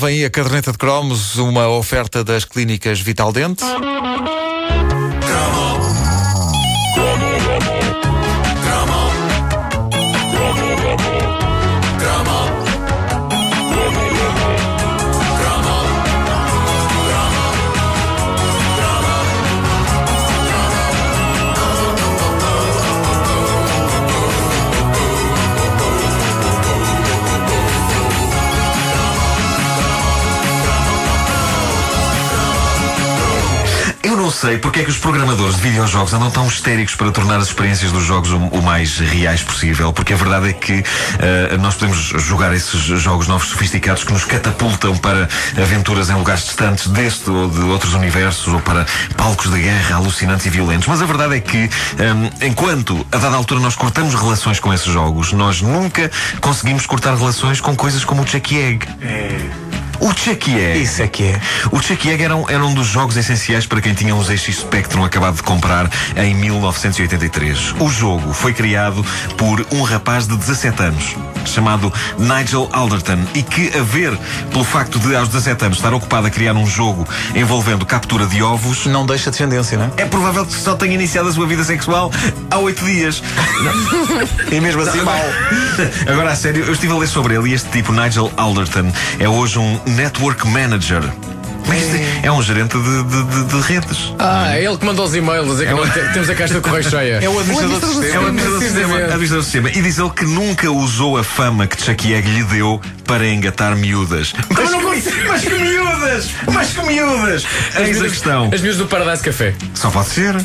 Vem a caderneta de cromos, uma oferta das clínicas Vital sei porque é que os programadores de videojogos andam tão histéricos para tornar as experiências dos jogos o, o mais reais possível, porque a verdade é que eh, nós podemos jogar esses jogos novos sofisticados que nos catapultam para aventuras em lugares distantes deste ou de outros universos ou para palcos de guerra alucinantes e violentos. Mas a verdade é que, hum, enquanto a dada altura nós cortamos relações com esses jogos, nós nunca conseguimos cortar relações com coisas como o Chucky Egg. O Chucky Egg. Isso é que é. O Chucky Egg era um, era um dos jogos essenciais para quem tinha um ZX Spectrum acabado de comprar em 1983. O jogo foi criado por um rapaz de 17 anos, chamado Nigel Alderton, e que, a ver pelo facto de, aos 17 anos, estar ocupado a criar um jogo envolvendo captura de ovos, Não deixa descendência, não é? é provável que só tenha iniciado a sua vida sexual há oito dias. E mesmo assim mal. Agora, a sério, eu estive a ler sobre ele e este tipo, Nigel Alderton, é hoje um Network Manager. É? É um gerente de, de- de- de redes. Ah, é ele que manda os e-mails a dizer que não te- temos a caixa de correio cheia. É o administrador do É o sistema. administrador do sistema. Precisamente. administrador do sistema. E diz ele que nunca usou a fama que Egg lhe deu para engatar miúdas. Mas, não que, consigo. mas que miúdas! Mas que miúdas! Eis a questão. As minhas do Paradise Café. Só pode ser.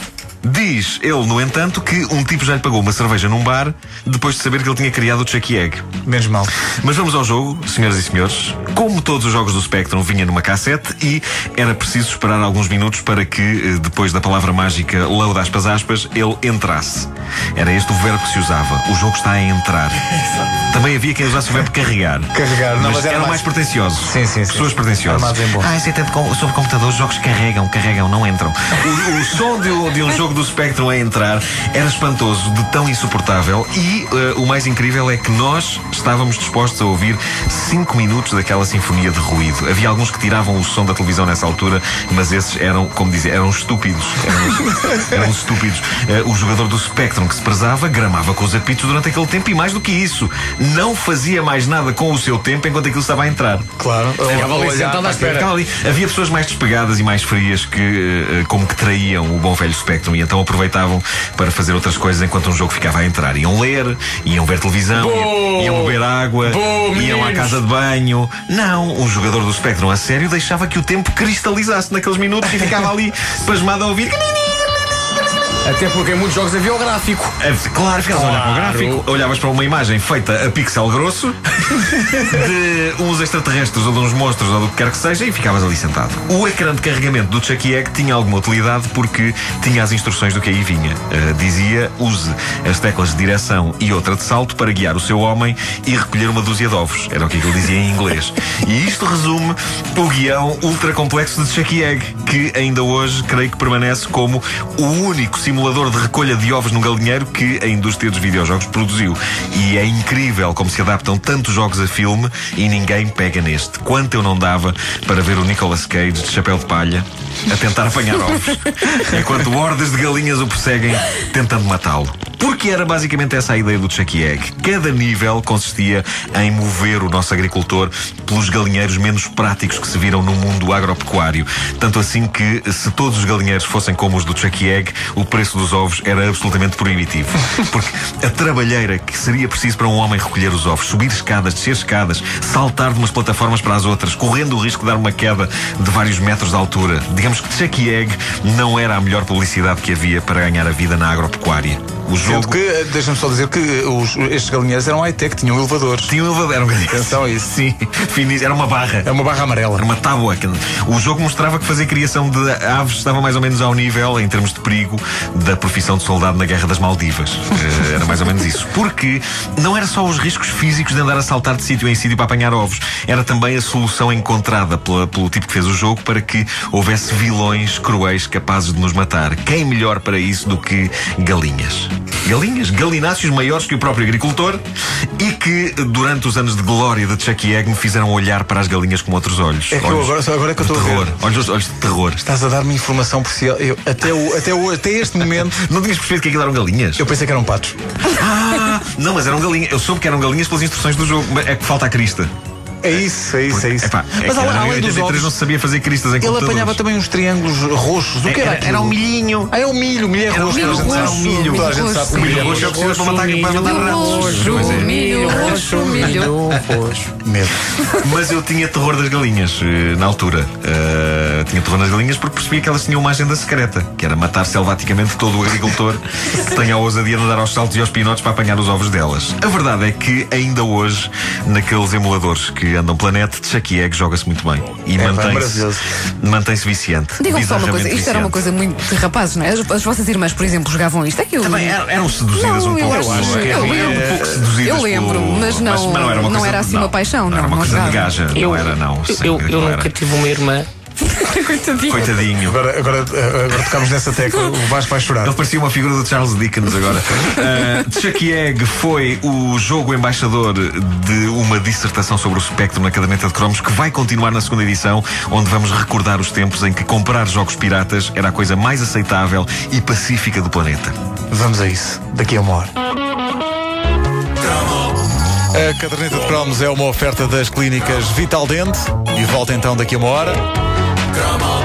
Diz ele, no entanto, que um tipo já lhe pagou uma cerveja num bar depois de saber que ele tinha criado o Chucky Egg. Menos mal. Mas vamos ao jogo, senhoras e senhores. Como todos os jogos do Spectrum, vinha numa cassete e era preciso esperar alguns minutos para que, eh, depois da palavra mágica load aspas aspas, ele entrasse. Era este o verbo que se usava. O jogo está a entrar. Também havia quem usasse o verbo carregar. Carregar, não, mas, mas era mais- mais pretenciosos. Sim, sim, sim. Pessoas pretenciosas. Ah, isso é tanto com, sobre computador, os jogos carregam, carregam, não entram. O, o som de, um- de um jogo do Spectrum a entrar era espantoso, de tão insuportável. E eh, o mais incrível é que nós estávamos dispostos a ouvir 5 minutos daquela sinfonia de ruído. Havia alguns que tiravam o som da televisão nessa altura, mas esses eram, como dizer, eram estúpidos. Eram, eram estúpidos. Eh, o jogador do Spectrum que se prezava gramava com os apitos durante aquele tempo e mais do que isso, não fazia mais nada com o seu tempo enquanto aquilo estava a entrar. Claro. Ficava ali sentado à espera. Havia pessoas mais despegadas e mais frias que, eh, como que traíam o bom velho Spectrum e então aproveitavam para fazer outras coisas enquanto um jogo ficava a entrar. Iam ler, iam ver televisão, Bom! iam, beber água, Bom, iam à casa de banho. Não, um jogador do Spectrum a sério deixava que o tempo cristalizasse naqueles minutos e ficava ali pasmado a ouvir. Até porque em muitos jogos havia o gráfico. É, Claro, ficavas a olhar para o Claro. gráfico, olhavas para uma imagem feita a pixel grosso de uns extraterrestres ou de uns monstros ou do que quer que seja e ficavas ali sentado. O ecrã de carregamento do Chucky Egg tinha alguma utilidade porque tinha as instruções do que aí vinha. Uh, dizia: use as teclas de direção e outra de salto para guiar o seu homem e recolher uma dúzia de ovos. Era o que ele dizia em inglês. E isto resume o guião ultra complexo de Chucky Egg, que ainda hoje creio que permanece como o único simulador de recolha de ovos num galinheiro que a indústria dos videojogos produziu. E é incrível como se adaptam tantos jogos a filme e ninguém pega neste. Quanto eu não dava para ver o Nicolas Cage de chapéu de palha a tentar apanhar ovos, enquanto hordas de galinhas o perseguem tentando matá-lo. Porque era basicamente essa a ideia do Chucky Egg. Cada nível consistia em mover o nosso agricultor pelos galinheiros menos práticos que se viram no mundo agropecuário. Tanto assim que, se todos os galinheiros fossem como os do Chucky Egg, o preço dos ovos era absolutamente proibitivo. Porque a trabalheira que seria preciso para um homem recolher os ovos, subir escadas, descer escadas, saltar de umas plataformas para as outras, correndo o risco de dar uma queda de vários metros de altura. Digamos que Chucky Egg não era a melhor publicidade que havia para ganhar a vida na agropecuária. O Sendo jogo que, eh, deixa-me só dizer que eh, os- estes galinheiros eram high-tech, tinham elevadores. tinha um elevador. Era um galinheiro. Atenção a isso. Sim, finíssimo. Era uma barra. É uma barra amarela. Era uma tábua. O jogo mostrava que fazer criação de aves estava mais ou menos ao nível, em termos de perigo, da profissão de soldado na Guerra das Maldivas. Eh, Era mais ou menos isso. Porque não era só os riscos físicos de andar a saltar de sítio em sítio para apanhar ovos, era também a solução encontrada pela- pelo tipo que fez o jogo para que houvesse vilões cruéis capazes de nos matar. Quem melhor para isso do que galinhas? Galinhas, galináceos maiores que o próprio agricultor e que, durante os anos de glória de Chucky Egg, me fizeram olhar para as galinhas com outros olhos. É que eu olhos agora- só agora é que eu estou a ver. terror. Olhos, olhos de terror. Estás a dar-me informação preciosa. Eu, até, o, até, o, até este momento, Não tinhas percebido que aquilo eram galinhas? eu pensei que eram patos. Ah, não, mas eram galinhas. Eu soube que eram galinhas pelas instruções do jogo. mas É que falta a crista. É isso, é isso, é isso. Epá, é Mas que além, além dos 83 não ovos, se sabia fazer cristas em ele apanhava também uns triângulos roxos. O que era, Era, era um milhinho. Ah, é o milho, o milho é Era o roxo. milho toda a gente roxo, sabe. milho Toda a gente roxo, sabe que O o milho milho roxo é preciso para matar, para matar ratos. roxo, Pois é. milho, roxo, milho. roxo. Medo. Mas eu tinha terror das galinhas eh, na altura. Eh, tinha terror das galinhas porque percebia que elas tinham uma agenda secreta, que era matar selvaticamente todo o agricultor que tenha a ousadia de dar aos saltos e aos pinotes para apanhar os ovos delas. A verdade é que ainda hoje, naqueles emuladores que andam planeta, Chucky Egg joga-se muito bem. E É, mantém-se mantém-se viciante. Digam-me só uma coisa, isto era uma viciante. coisa muito de rapazes, não é? As, as vossas irmãs, por exemplo, jogavam isto. É que eu. Também eram, eram seduzidas Não, um eu pouco. acho- pelo- eu lembro. um pouco seduzidas Eu lembro, pelo- mas não- era uma não coisa- era assim uma paixão, Não, era não, uma não coisa de gaja. Não era, não. Eu, Sim, eu, eu não nunca era. tive uma irmã. Coitadinho. Coitadinho. Agora, agora, agora tocamos nessa tecla, o Vasco vai chorar. Ele parecia uma figura do Charles Dickens agora. uh, Chucky Egg foi o jogo embaixador de uma dissertação sobre o espectro na caderneta de cromos que vai continuar na segunda edição, onde vamos recordar os tempos em que comprar jogos piratas era a coisa mais aceitável e pacífica do planeta. Vamos a isso, daqui a uma hora. A caderneta de cromos é uma oferta das clínicas Vital Dente e volta então daqui a uma hora. Grama